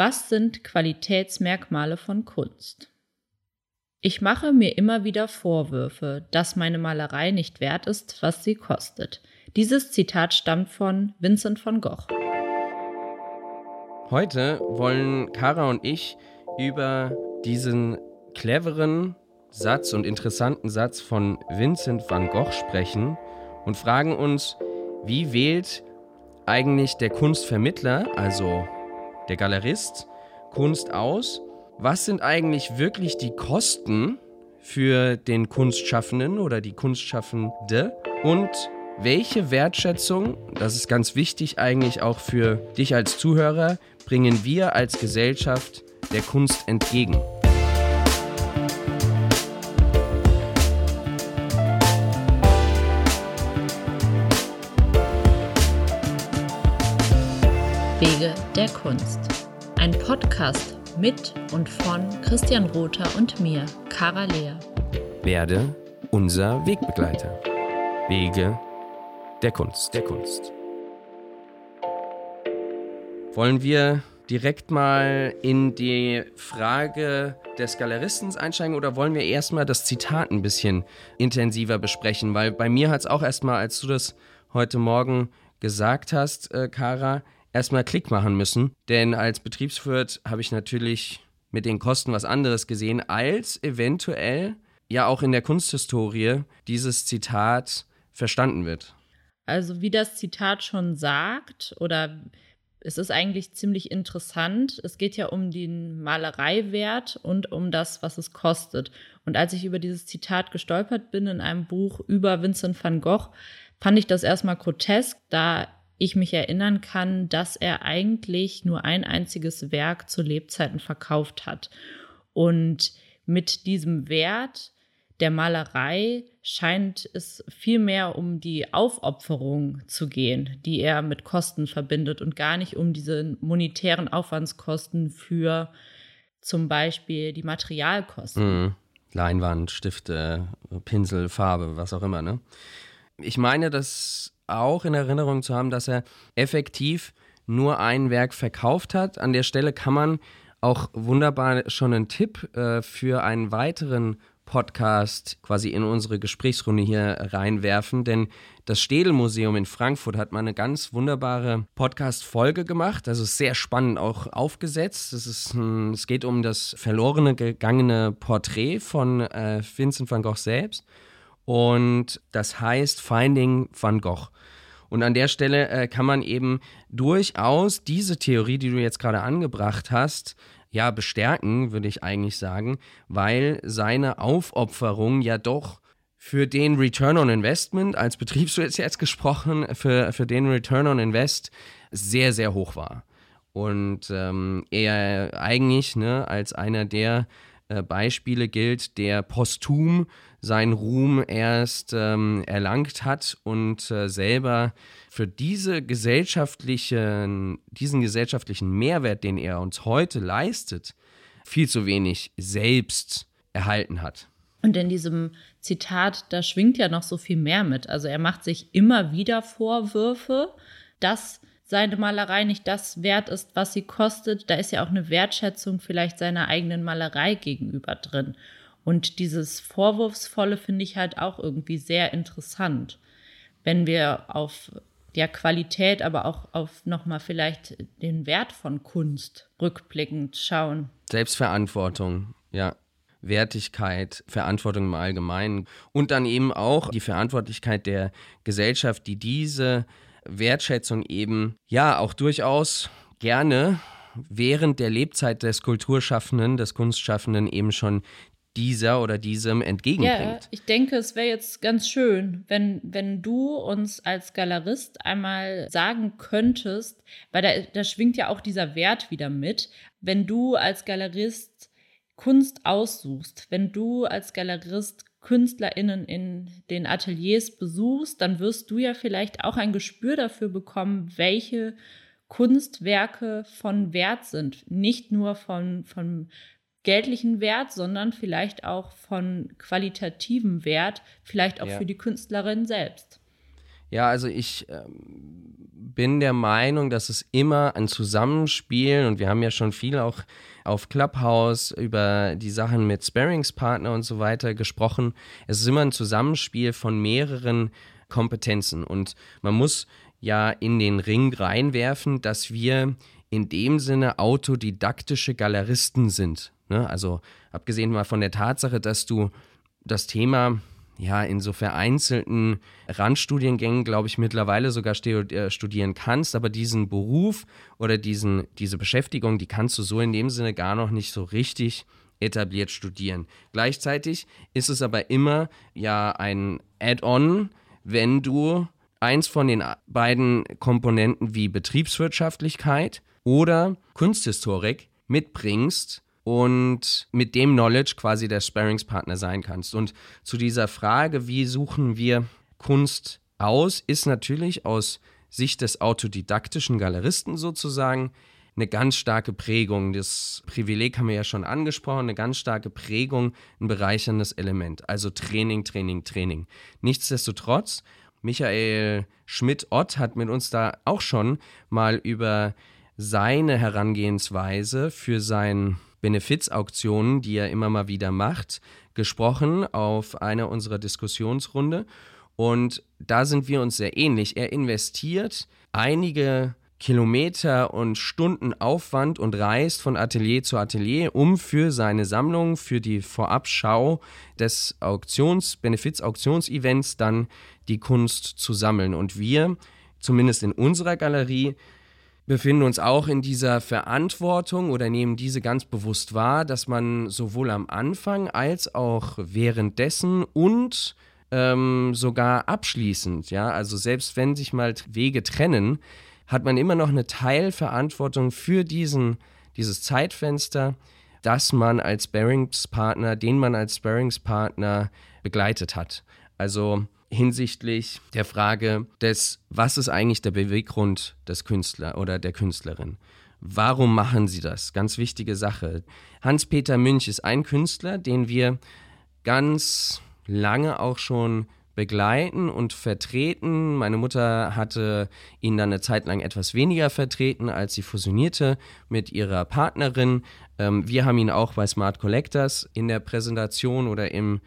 Was sind Qualitätsmerkmale von Kunst? Ich mache mir immer wieder Vorwürfe, dass meine Malerei nicht wert ist, was sie kostet. Dieses Zitat stammt von Vincent van Gogh. Heute wollen Kara und ich über diesen cleveren Satz und interessanten Satz von Vincent van Gogh sprechen und fragen uns, wie wählt eigentlich der Kunstvermittler, also der Galerist, Kunst aus? Was sind eigentlich wirklich die Kosten für den Kunstschaffenden oder die Kunstschaffende? Und welche Wertschätzung, das ist ganz wichtig eigentlich auch für dich als Zuhörer, bringen wir als Gesellschaft der Kunst entgegen? Der Kunst. Ein Podcast mit und von Christian Rother und mir, Cara Lea. Werde unser Wegbegleiter. Wege der Kunst. Der Kunst. Wollen wir direkt mal in die Frage des Galeristen einsteigen oder wollen wir erstmal das Zitat ein bisschen intensiver besprechen? Weil bei mir hat es auch erstmal, als du das heute Morgen gesagt hast, äh, Kara, erstmal Klick machen müssen. Denn als Betriebswirt habe ich natürlich mit den Kosten was anderes gesehen, als eventuell ja auch in der Kunsthistorie dieses Zitat verstanden wird. Also wie das Zitat schon sagt, oder es ist eigentlich ziemlich interessant. Es geht ja um den Malereiwert und um das, was es kostet. Und als ich über dieses Zitat gestolpert bin in einem Buch über Vincent van Gogh, fand ich das erstmal grotesk, da ich mich erinnern kann, dass er eigentlich nur ein einziges Werk zu Lebzeiten verkauft hat. Und mit diesem Wert der Malerei scheint es viel mehr um die Aufopferung zu gehen, die er mit Kosten verbindet und gar nicht um diese monetären Aufwandskosten für zum Beispiel die Materialkosten. Mhm. Leinwand, Stifte, Pinsel, Farbe, was auch immer, ne? Ich meine, dass auch in Erinnerung zu haben, dass er effektiv nur ein Werk verkauft hat. An der Stelle kann man auch wunderbar schon einen Tipp äh, für einen weiteren Podcast quasi in unsere Gesprächsrunde hier reinwerfen, denn das Städel-Museum in Frankfurt hat mal eine ganz wunderbare Podcast-Folge gemacht, also sehr spannend auch aufgesetzt. Es, ist, es geht um das verlorene gegangene Porträt von äh, Vincent van Gogh selbst und das heißt Finding van Gogh. Und an der Stelle äh, kann man eben durchaus diese Theorie, die du jetzt gerade angebracht hast, ja, bestärken, würde ich eigentlich sagen, weil seine Aufopferung ja doch für den Return on Investment, als Betriebswirt jetzt gesprochen, für, für den Return on Invest sehr, sehr hoch war. Und ähm, er eigentlich ne, als einer der äh, Beispiele gilt, der posthum seinen Ruhm erst ähm, erlangt hat und äh, selber für diese gesellschaftlichen, diesen gesellschaftlichen Mehrwert, den er uns heute leistet, viel zu wenig selbst erhalten hat. Und in diesem Zitat, da schwingt ja noch so viel mehr mit. Also er macht sich immer wieder Vorwürfe, dass seine Malerei nicht das wert ist, was sie kostet. Da ist ja auch eine Wertschätzung vielleicht seiner eigenen Malerei gegenüber drin. Und dieses Vorwurfsvolle finde ich halt auch irgendwie sehr interessant, wenn wir auf der Qualität, aber auch auf nochmal vielleicht den Wert von Kunst rückblickend schauen. Selbstverantwortung, ja. Wertigkeit, Verantwortung im Allgemeinen und dann eben auch die Verantwortlichkeit der Gesellschaft, die diese Wertschätzung eben ja auch durchaus gerne während der Lebzeit des Kulturschaffenden, des Kunstschaffenden eben schon dieser oder diesem entgegenbringt. Ja, ich denke, es wäre jetzt ganz schön, wenn, wenn du uns als Galerist einmal sagen könntest, weil da, da schwingt ja auch dieser Wert wieder mit, wenn du als Galerist Kunst aussuchst, wenn du als Galerist KünstlerInnen in den Ateliers besuchst, dann wirst du ja vielleicht auch ein Gespür dafür bekommen, welche Kunstwerke von Wert sind. Nicht nur von, von geldlichen Wert, sondern vielleicht auch von qualitativem Wert, vielleicht auch ja. für die Künstlerin selbst. Ja, also ich ähm, bin der Meinung, dass es immer ein Zusammenspiel und wir haben ja schon viel auch auf Clubhouse über die Sachen mit Sparingspartner und so weiter gesprochen. Es ist immer ein Zusammenspiel von mehreren Kompetenzen und man muss ja in den Ring reinwerfen, dass wir in dem Sinne autodidaktische Galeristen sind. Ne? Also abgesehen mal von der Tatsache, dass du das Thema ja in so vereinzelten Randstudiengängen, glaube ich, mittlerweile sogar äh, studieren kannst, aber diesen Beruf oder diesen, diese Beschäftigung, die kannst du so in dem Sinne gar noch nicht so richtig etabliert studieren. Gleichzeitig ist es aber immer ja ein Add-on, wenn du eins von den beiden Komponenten wie Betriebswirtschaftlichkeit oder Kunsthistorik mitbringst und mit dem Knowledge quasi der Sparingspartner sein kannst. Und zu dieser Frage, wie suchen wir Kunst aus, ist natürlich aus Sicht des autodidaktischen Galeristen sozusagen eine ganz starke Prägung. Das Privileg haben wir ja schon angesprochen, eine ganz starke Prägung, ein bereicherndes Element. Also Training, Training, Training. Nichtsdestotrotz Michael Schmidt-Ott hat mit uns da auch schon mal über seine Herangehensweise für sein Benefizauktionen, die er immer mal wieder macht, gesprochen auf einer unserer Diskussionsrunde. Und da sind wir uns sehr ähnlich. Er investiert einige Kilometer und Stunden Aufwand und reist von Atelier zu Atelier, um für seine Sammlung, für die Vorabschau des Auktions, Benefiz-Auktionsevents dann die Kunst zu sammeln. Und wir, zumindest in unserer Galerie, befinden uns auch in dieser Verantwortung oder nehmen diese ganz bewusst wahr, dass man sowohl am Anfang als auch währenddessen und ähm, sogar abschließend, ja, also selbst wenn sich mal Wege trennen, hat man immer noch eine Teilverantwortung für diesen, dieses Zeitfenster, das man als Bearingspartner, den man als Bearingspartner begleitet hat. Also hinsichtlich der Frage des, was ist eigentlich der Beweggrund des Künstlers oder der Künstlerin? Warum machen sie das? Ganz wichtige Sache. Hans-Peter Münch ist ein Künstler, den wir ganz lange auch schon begleiten und vertreten. Meine Mutter hatte ihn dann eine Zeit lang etwas weniger vertreten, als sie fusionierte mit ihrer Partnerin. Ähm, wir haben ihn auch bei Smart Collectors in der Präsentation oder im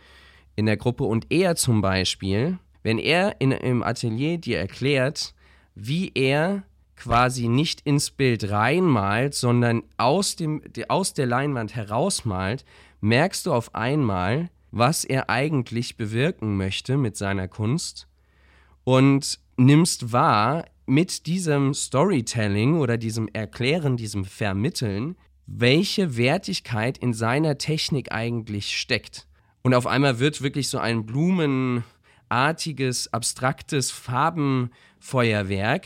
in der Gruppe und er zum Beispiel, wenn er in, im Atelier dir erklärt, wie er quasi nicht ins Bild reinmalt, sondern aus, dem, aus der Leinwand herausmalt, merkst du auf einmal, was er eigentlich bewirken möchte mit seiner Kunst und nimmst wahr mit diesem Storytelling oder diesem Erklären, diesem Vermitteln, welche Wertigkeit in seiner Technik eigentlich steckt. Und auf einmal wird wirklich so ein blumenartiges, abstraktes Farbenfeuerwerk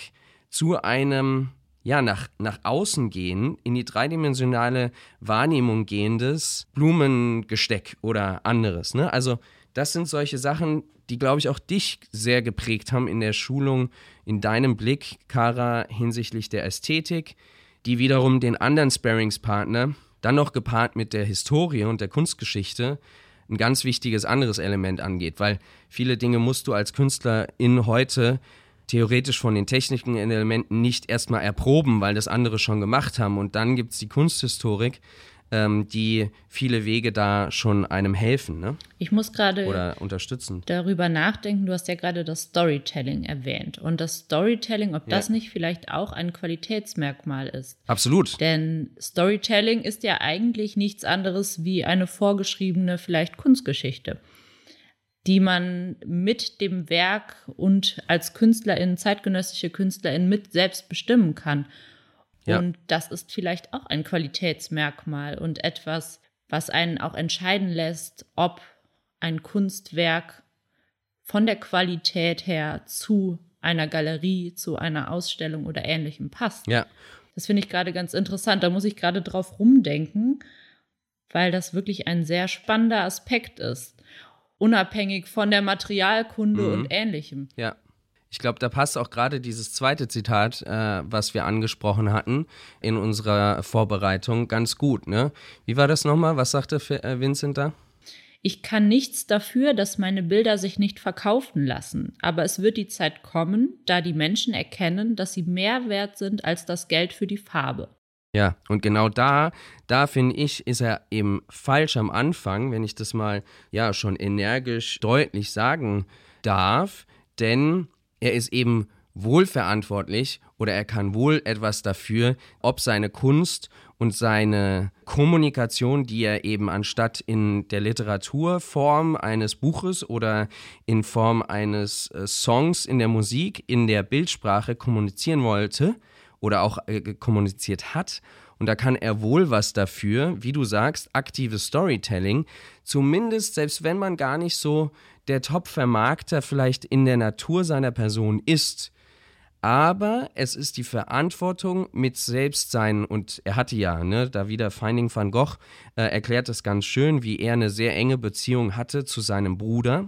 zu einem, ja, nach, nach außen gehen, in die dreidimensionale Wahrnehmung gehendes Blumengesteck oder anderes. Ne? Also, das sind solche Sachen, die, glaube ich, auch dich sehr geprägt haben in der Schulung, in deinem Blick, Kara, hinsichtlich der Ästhetik, die wiederum den anderen Sparingspartner, dann noch gepaart mit der Historie und der Kunstgeschichte, ein ganz wichtiges anderes Element angeht, weil viele Dinge musst du als Künstler in heute theoretisch von den technischen Elementen nicht erstmal erproben, weil das andere schon gemacht haben. Und dann gibt es die Kunsthistorik, ähm, die viele Wege da schon einem helfen. Ne? Ich muss gerade oder unterstützen. darüber nachdenken. Du hast ja gerade das Storytelling erwähnt und das Storytelling, ob ja. das nicht vielleicht auch ein Qualitätsmerkmal ist. Absolut. Denn Storytelling ist ja eigentlich nichts anderes wie eine vorgeschriebene vielleicht Kunstgeschichte die man mit dem Werk und als Künstlerin, zeitgenössische Künstlerin mit selbst bestimmen kann. Ja. Und das ist vielleicht auch ein Qualitätsmerkmal und etwas, was einen auch entscheiden lässt, ob ein Kunstwerk von der Qualität her zu einer Galerie, zu einer Ausstellung oder ähnlichem passt. Ja. Das finde ich gerade ganz interessant. Da muss ich gerade drauf rumdenken, weil das wirklich ein sehr spannender Aspekt ist. Unabhängig von der Materialkunde mhm. und ähnlichem. Ja. Ich glaube, da passt auch gerade dieses zweite Zitat, äh, was wir angesprochen hatten in unserer Vorbereitung, ganz gut. Ne? Wie war das nochmal? Was sagte äh, Vincent da? ich kann nichts dafür, dass meine Bilder sich nicht verkaufen lassen, aber es wird die Zeit kommen, da die Menschen erkennen, dass sie mehr wert sind als das Geld für die Farbe. Ja, und genau da, da finde ich, ist er eben falsch am Anfang, wenn ich das mal ja schon energisch deutlich sagen darf, denn er ist eben wohl verantwortlich oder er kann wohl etwas dafür, ob seine Kunst und seine Kommunikation, die er eben anstatt in der Literaturform eines Buches oder in Form eines äh, Songs in der Musik, in der Bildsprache kommunizieren wollte oder auch äh, kommuniziert hat. Und da kann er wohl was dafür, wie du sagst, aktives Storytelling. Zumindest, selbst wenn man gar nicht so der Top-Vermarkter vielleicht in der Natur seiner Person ist, aber es ist die Verantwortung mit Selbstsein und er hatte ja, ne, da wieder Finding van Gogh äh, erklärt es ganz schön, wie er eine sehr enge Beziehung hatte zu seinem Bruder.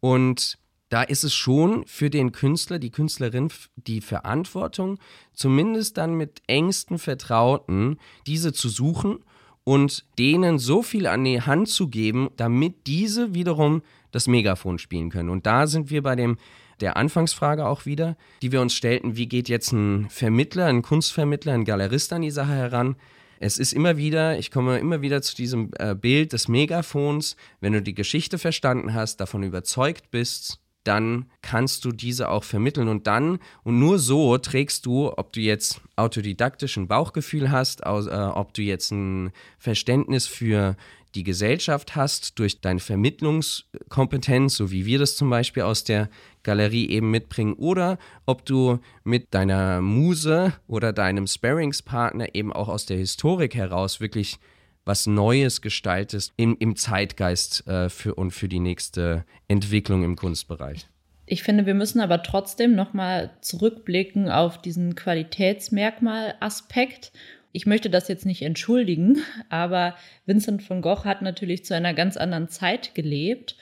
Und da ist es schon für den Künstler, die Künstlerin die Verantwortung, zumindest dann mit engsten Vertrauten, diese zu suchen und denen so viel an die Hand zu geben, damit diese wiederum das Megafon spielen können. Und da sind wir bei dem der Anfangsfrage auch wieder, die wir uns stellten, wie geht jetzt ein Vermittler, ein Kunstvermittler, ein Galerist an die Sache heran? Es ist immer wieder, ich komme immer wieder zu diesem äh, Bild des Megafons, wenn du die Geschichte verstanden hast, davon überzeugt bist, dann kannst du diese auch vermitteln. Und dann und nur so trägst du, ob du jetzt autodidaktisch ein Bauchgefühl hast, aus, äh, ob du jetzt ein Verständnis für die Gesellschaft hast durch deine Vermittlungskompetenz, so wie wir das zum Beispiel aus der Galerie eben mitbringen, oder ob du mit deiner Muse oder deinem Sparringspartner eben auch aus der Historik heraus wirklich was Neues gestaltest im, im Zeitgeist äh, für, und für die nächste Entwicklung im Kunstbereich. Ich finde, wir müssen aber trotzdem nochmal zurückblicken auf diesen Qualitätsmerkmal-Aspekt ich möchte das jetzt nicht entschuldigen, aber Vincent von Gogh hat natürlich zu einer ganz anderen Zeit gelebt.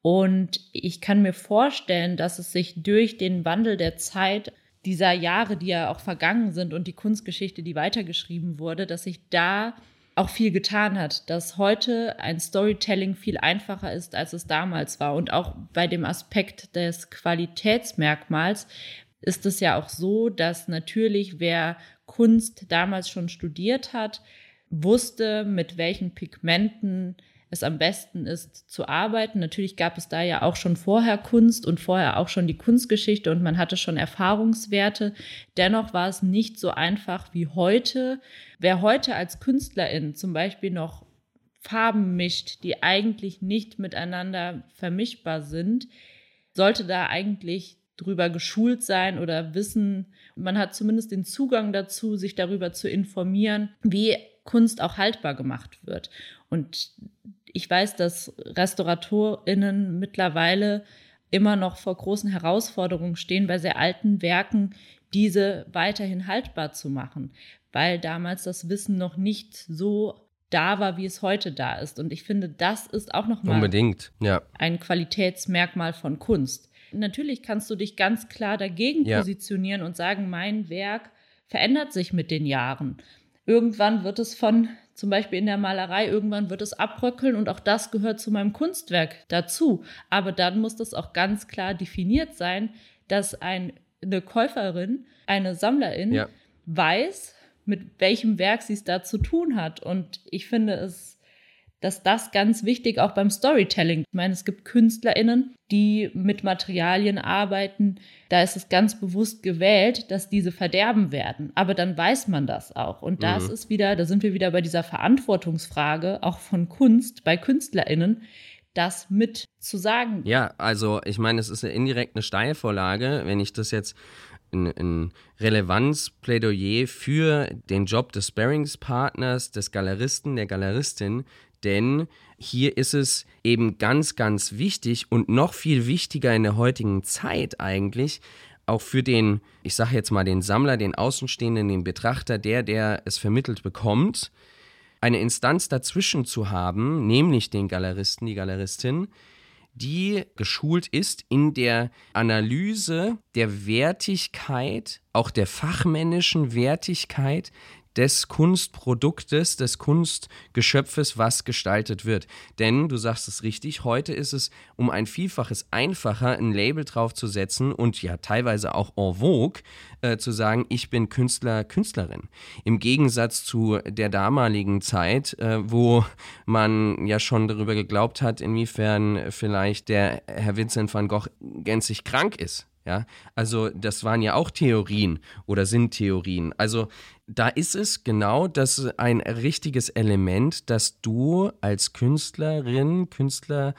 Und ich kann mir vorstellen, dass es sich durch den Wandel der Zeit dieser Jahre, die ja auch vergangen sind und die Kunstgeschichte, die weitergeschrieben wurde, dass sich da auch viel getan hat, dass heute ein Storytelling viel einfacher ist, als es damals war. Und auch bei dem Aspekt des Qualitätsmerkmals ist es ja auch so, dass natürlich wer Kunst damals schon studiert hat, wusste, mit welchen Pigmenten es am besten ist zu arbeiten. Natürlich gab es da ja auch schon vorher Kunst und vorher auch schon die Kunstgeschichte und man hatte schon Erfahrungswerte. Dennoch war es nicht so einfach wie heute. Wer heute als Künstlerin zum Beispiel noch Farben mischt, die eigentlich nicht miteinander vermischbar sind, sollte da eigentlich drüber geschult sein oder wissen, man hat zumindest den Zugang dazu, sich darüber zu informieren, wie Kunst auch haltbar gemacht wird. Und ich weiß, dass RestauratorInnen mittlerweile immer noch vor großen Herausforderungen stehen, bei sehr alten Werken diese weiterhin haltbar zu machen, weil damals das Wissen noch nicht so da war, wie es heute da ist. Und ich finde, das ist auch nochmal Unbedingt, ja. ein Qualitätsmerkmal von Kunst. Natürlich kannst du dich ganz klar dagegen ja. positionieren und sagen, mein Werk verändert sich mit den Jahren. Irgendwann wird es von, zum Beispiel in der Malerei, irgendwann wird es abbröckeln und auch das gehört zu meinem Kunstwerk dazu. Aber dann muss das auch ganz klar definiert sein, dass ein, eine Käuferin, eine Sammlerin ja. weiß, mit welchem Werk sie es da zu tun hat. Und ich finde es dass das ganz wichtig auch beim Storytelling. Ich meine, es gibt KünstlerInnen, die mit Materialien arbeiten. Da ist es ganz bewusst gewählt, dass diese verderben werden. Aber dann weiß man das auch. Und das mhm. ist wieder, da sind wir wieder bei dieser Verantwortungsfrage auch von Kunst bei KünstlerInnen, das mit zu sagen. Ja, also ich meine, es ist eine indirekt eine Steilvorlage, wenn ich das jetzt ein, ein Relevanzplädoyer für den Job des Sparringspartners, des Galeristen, der Galeristin, denn hier ist es eben ganz, ganz wichtig und noch viel wichtiger in der heutigen Zeit eigentlich, auch für den, ich sage jetzt mal den Sammler, den Außenstehenden, den Betrachter, der, der es vermittelt bekommt, eine Instanz dazwischen zu haben, nämlich den Galeristen, die Galeristin, die geschult ist in der Analyse der Wertigkeit, auch der fachmännischen Wertigkeit des Kunstproduktes, des Kunstgeschöpfes, was gestaltet wird. Denn, du sagst es richtig, heute ist es um ein Vielfaches einfacher, ein Label draufzusetzen und ja teilweise auch en vogue äh, zu sagen, ich bin Künstler, Künstlerin. Im Gegensatz zu der damaligen Zeit, äh, wo man ja schon darüber geglaubt hat, inwiefern vielleicht der Herr Vincent van Gogh gänzlich krank ist. Ja, also das waren ja auch Theorien oder sind Theorien. Also da ist es genau das ein richtiges Element, dass du als Künstlerin, Künstler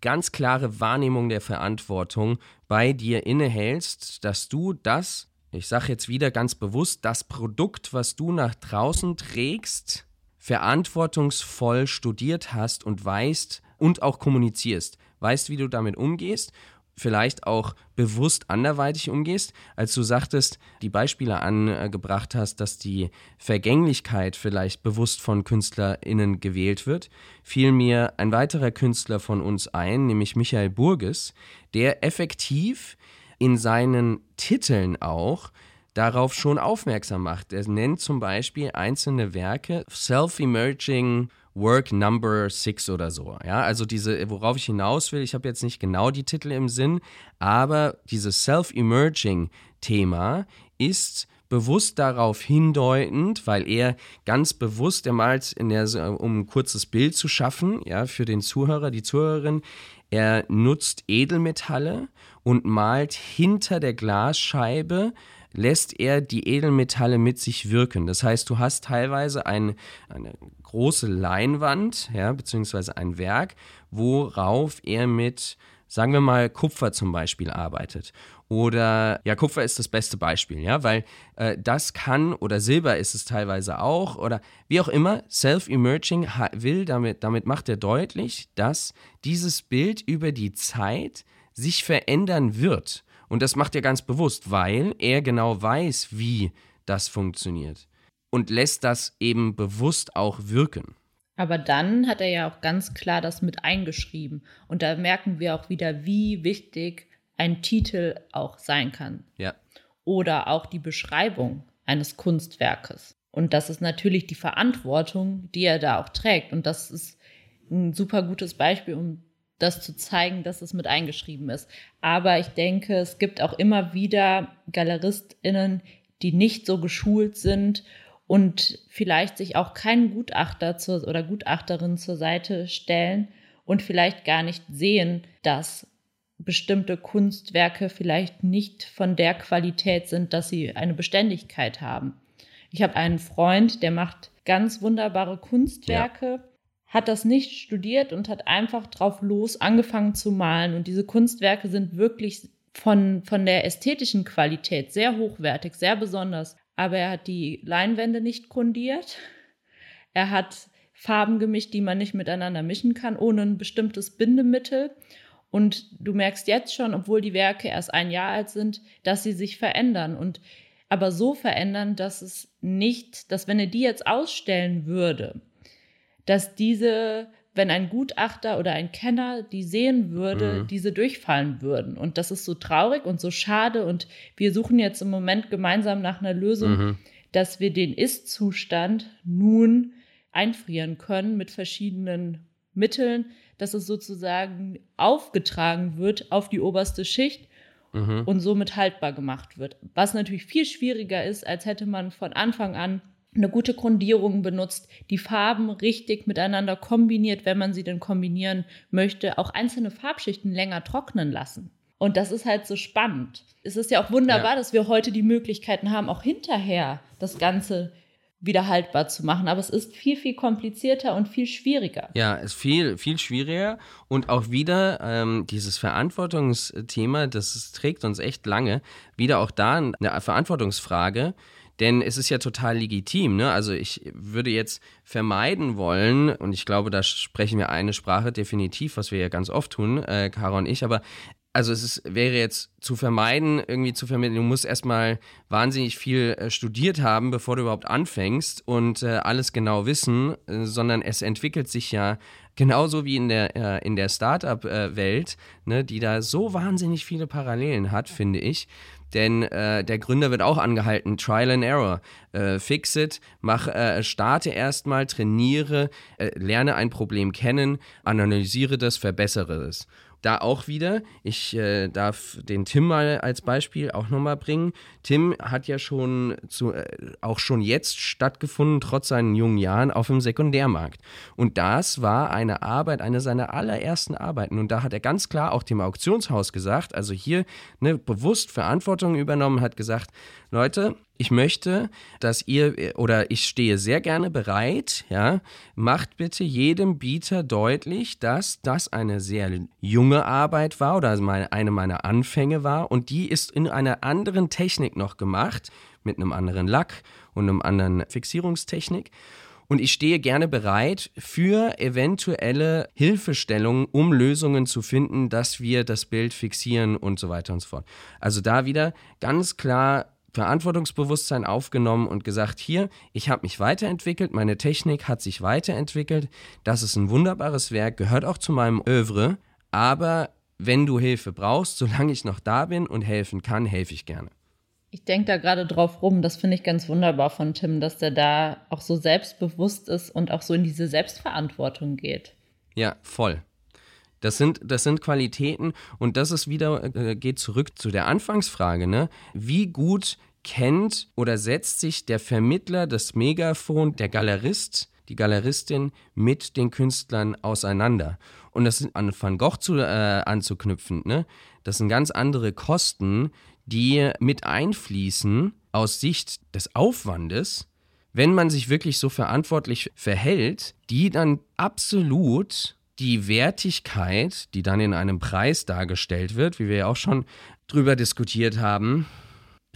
ganz klare Wahrnehmung der Verantwortung bei dir innehältst, dass du das, ich sage jetzt wieder ganz bewusst, das Produkt, was du nach draußen trägst, verantwortungsvoll studiert hast und weißt und auch kommunizierst, weißt, wie du damit umgehst vielleicht auch bewusst anderweitig umgehst, als du sagtest, die Beispiele angebracht hast, dass die Vergänglichkeit vielleicht bewusst von KünstlerInnen gewählt wird, fiel mir ein weiterer Künstler von uns ein, nämlich Michael Burges, der effektiv in seinen Titeln auch darauf schon aufmerksam macht. Er nennt zum Beispiel einzelne Werke Self-Emerging Work Number Six oder so. Ja, also diese, worauf ich hinaus will, ich habe jetzt nicht genau die Titel im Sinn, aber dieses Self-Emerging-Thema ist bewusst darauf hindeutend, weil er ganz bewusst, er malt der, um ein kurzes Bild zu schaffen, ja, für den Zuhörer, die Zuhörerin, er nutzt Edelmetalle und malt hinter der Glasscheibe lässt er die Edelmetalle mit sich wirken. Das heißt, du hast teilweise ein, eine große Leinwand, ja, beziehungsweise ein Werk, worauf er mit, sagen wir mal, Kupfer zum Beispiel arbeitet. Oder ja, Kupfer ist das beste Beispiel, ja, weil äh, das kann, oder Silber ist es teilweise auch, oder wie auch immer, Self-Emerging will, damit, damit macht er deutlich, dass dieses Bild über die Zeit sich verändern wird. Und das macht er ganz bewusst, weil er genau weiß, wie das funktioniert. Und lässt das eben bewusst auch wirken. Aber dann hat er ja auch ganz klar das mit eingeschrieben. Und da merken wir auch wieder, wie wichtig ein Titel auch sein kann. Ja. Oder auch die Beschreibung eines Kunstwerkes. Und das ist natürlich die Verantwortung, die er da auch trägt. Und das ist ein super gutes Beispiel, um das zu zeigen, dass es mit eingeschrieben ist. Aber ich denke, es gibt auch immer wieder GaleristInnen, die nicht so geschult sind und vielleicht sich auch keinen Gutachter zur, oder Gutachterin zur Seite stellen und vielleicht gar nicht sehen, dass bestimmte Kunstwerke vielleicht nicht von der Qualität sind, dass sie eine Beständigkeit haben. Ich habe einen Freund, der macht ganz wunderbare Kunstwerke. Ja hat das nicht studiert und hat einfach drauf los angefangen zu malen. Und diese Kunstwerke sind wirklich von, von der ästhetischen Qualität sehr hochwertig, sehr besonders. Aber er hat die Leinwände nicht grundiert. Er hat Farben gemischt, die man nicht miteinander mischen kann, ohne ein bestimmtes Bindemittel. Und du merkst jetzt schon, obwohl die Werke erst ein Jahr alt sind, dass sie sich verändern und aber so verändern, dass es nicht, dass wenn er die jetzt ausstellen würde, dass diese, wenn ein Gutachter oder ein Kenner die sehen würde, mhm. diese durchfallen würden. Und das ist so traurig und so schade. Und wir suchen jetzt im Moment gemeinsam nach einer Lösung, mhm. dass wir den Ist-Zustand nun einfrieren können mit verschiedenen Mitteln, dass es sozusagen aufgetragen wird auf die oberste Schicht mhm. und somit haltbar gemacht wird. Was natürlich viel schwieriger ist, als hätte man von Anfang an eine gute Grundierung benutzt, die Farben richtig miteinander kombiniert, wenn man sie denn kombinieren möchte, auch einzelne Farbschichten länger trocknen lassen. Und das ist halt so spannend. Es ist ja auch wunderbar, ja. dass wir heute die Möglichkeiten haben, auch hinterher das Ganze wieder haltbar zu machen. Aber es ist viel, viel komplizierter und viel schwieriger. Ja, es ist viel, viel schwieriger. Und auch wieder ähm, dieses Verantwortungsthema, das trägt uns echt lange. Wieder auch da eine Verantwortungsfrage denn es ist ja total legitim. Ne? Also ich würde jetzt vermeiden wollen, und ich glaube, da sprechen wir eine Sprache definitiv, was wir ja ganz oft tun, äh, Caro und ich, aber also es ist, wäre jetzt zu vermeiden, irgendwie zu vermitteln, du musst erstmal wahnsinnig viel äh, studiert haben, bevor du überhaupt anfängst und äh, alles genau wissen, äh, sondern es entwickelt sich ja genauso wie in der, äh, in der Startup-Welt, ne, die da so wahnsinnig viele Parallelen hat, finde ich, Denn äh, der Gründer wird auch angehalten, Trial and Error. Äh, fix it, mach, äh, starte erstmal, trainiere, äh, lerne ein Problem kennen, analysiere das, verbessere es da auch wieder, ich äh, darf den Tim mal als Beispiel auch nochmal bringen. Tim hat ja schon zu, äh, auch schon jetzt stattgefunden, trotz seinen jungen Jahren, auf dem Sekundärmarkt. Und das war eine Arbeit, eine seiner allerersten Arbeiten. Und da hat er ganz klar auch dem Auktionshaus gesagt, also hier ne, bewusst Verantwortung übernommen, hat gesagt, Leute, ich möchte, dass ihr oder ich stehe sehr gerne bereit, ja, macht bitte jedem Bieter deutlich, dass das eine sehr junge Arbeit war oder eine meiner Anfänge war und die ist in einer anderen Technik noch gemacht, mit einem anderen Lack und einem anderen Fixierungstechnik. Und ich stehe gerne bereit für eventuelle Hilfestellungen, um Lösungen zu finden, dass wir das Bild fixieren und so weiter und so fort. Also da wieder ganz klar Verantwortungsbewusstsein aufgenommen und gesagt, hier, ich habe mich weiterentwickelt, meine Technik hat sich weiterentwickelt, das ist ein wunderbares Werk, gehört auch zu meinem Övre, aber wenn du Hilfe brauchst, solange ich noch da bin und helfen kann, helfe ich gerne. Ich denke da gerade drauf rum, das finde ich ganz wunderbar von Tim, dass der da auch so selbstbewusst ist und auch so in diese Selbstverantwortung geht. Ja, voll. Das sind, das sind Qualitäten und das ist wieder, äh, geht zurück zu der Anfangsfrage, ne? Wie gut kennt oder setzt sich der Vermittler, das Megafon, der Galerist, die Galeristin mit den Künstlern auseinander? Und das sind an Van Gogh zu, äh, anzuknüpfen, ne? Das sind ganz andere Kosten, die mit einfließen aus Sicht des Aufwandes, wenn man sich wirklich so verantwortlich verhält, die dann absolut die Wertigkeit, die dann in einem Preis dargestellt wird, wie wir ja auch schon drüber diskutiert haben,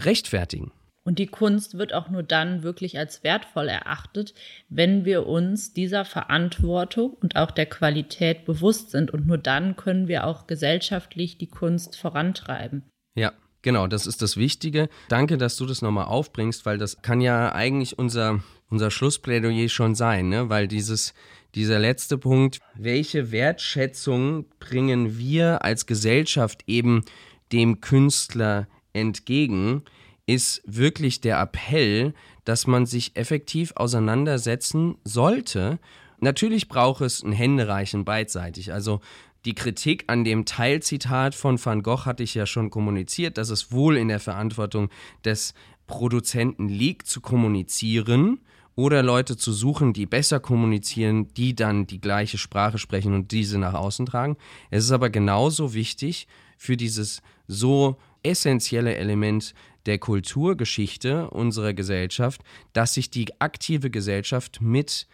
rechtfertigen. Und die Kunst wird auch nur dann wirklich als wertvoll erachtet, wenn wir uns dieser Verantwortung und auch der Qualität bewusst sind. Und nur dann können wir auch gesellschaftlich die Kunst vorantreiben. Ja, genau, das ist das Wichtige. Danke, dass du das nochmal aufbringst, weil das kann ja eigentlich unser, unser Schlussplädoyer schon sein, ne? weil dieses, dieser letzte Punkt, welche Wertschätzung bringen wir als Gesellschaft eben dem Künstler entgegen, ist wirklich der Appell, dass man sich effektiv auseinandersetzen sollte. Natürlich braucht es ein Händereichen beidseitig. Also die Kritik an dem Teilzitat von Van Gogh hatte ich ja schon kommuniziert, dass es wohl in der Verantwortung des Produzenten liegt, zu kommunizieren oder Leute zu suchen, die besser kommunizieren, die dann die gleiche Sprache sprechen und diese nach außen tragen. Es ist aber genauso wichtig für dieses so essentielle Element der Kulturgeschichte unserer Gesellschaft, dass sich die aktive Gesellschaft mit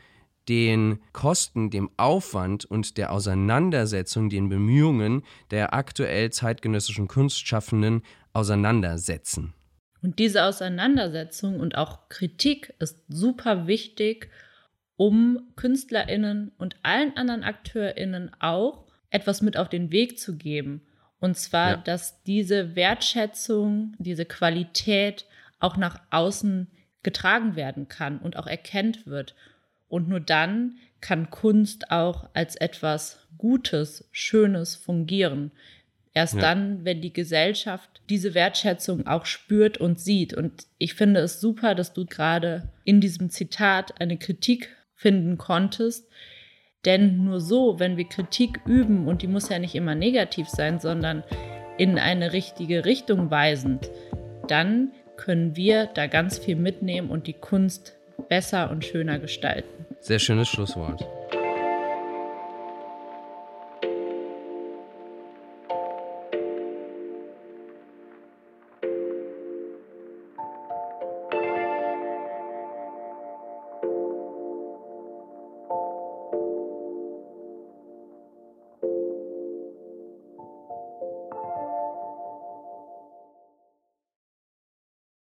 den Kosten, dem Aufwand und der Auseinandersetzung, den Bemühungen der aktuell zeitgenössischen Kunstschaffenden auseinandersetzen. Und diese Auseinandersetzung und auch Kritik ist super wichtig, um Künstlerinnen und allen anderen Akteurinnen auch etwas mit auf den Weg zu geben. Und zwar, ja. dass diese Wertschätzung, diese Qualität auch nach außen getragen werden kann und auch erkennt wird. Und nur dann kann Kunst auch als etwas Gutes, Schönes fungieren. Erst ja. dann, wenn die Gesellschaft diese Wertschätzung auch spürt und sieht. Und ich finde es super, dass du gerade in diesem Zitat eine Kritik finden konntest. Denn nur so, wenn wir Kritik üben, und die muss ja nicht immer negativ sein, sondern in eine richtige Richtung weisend, dann können wir da ganz viel mitnehmen und die Kunst besser und schöner gestalten. Sehr schönes Schlusswort.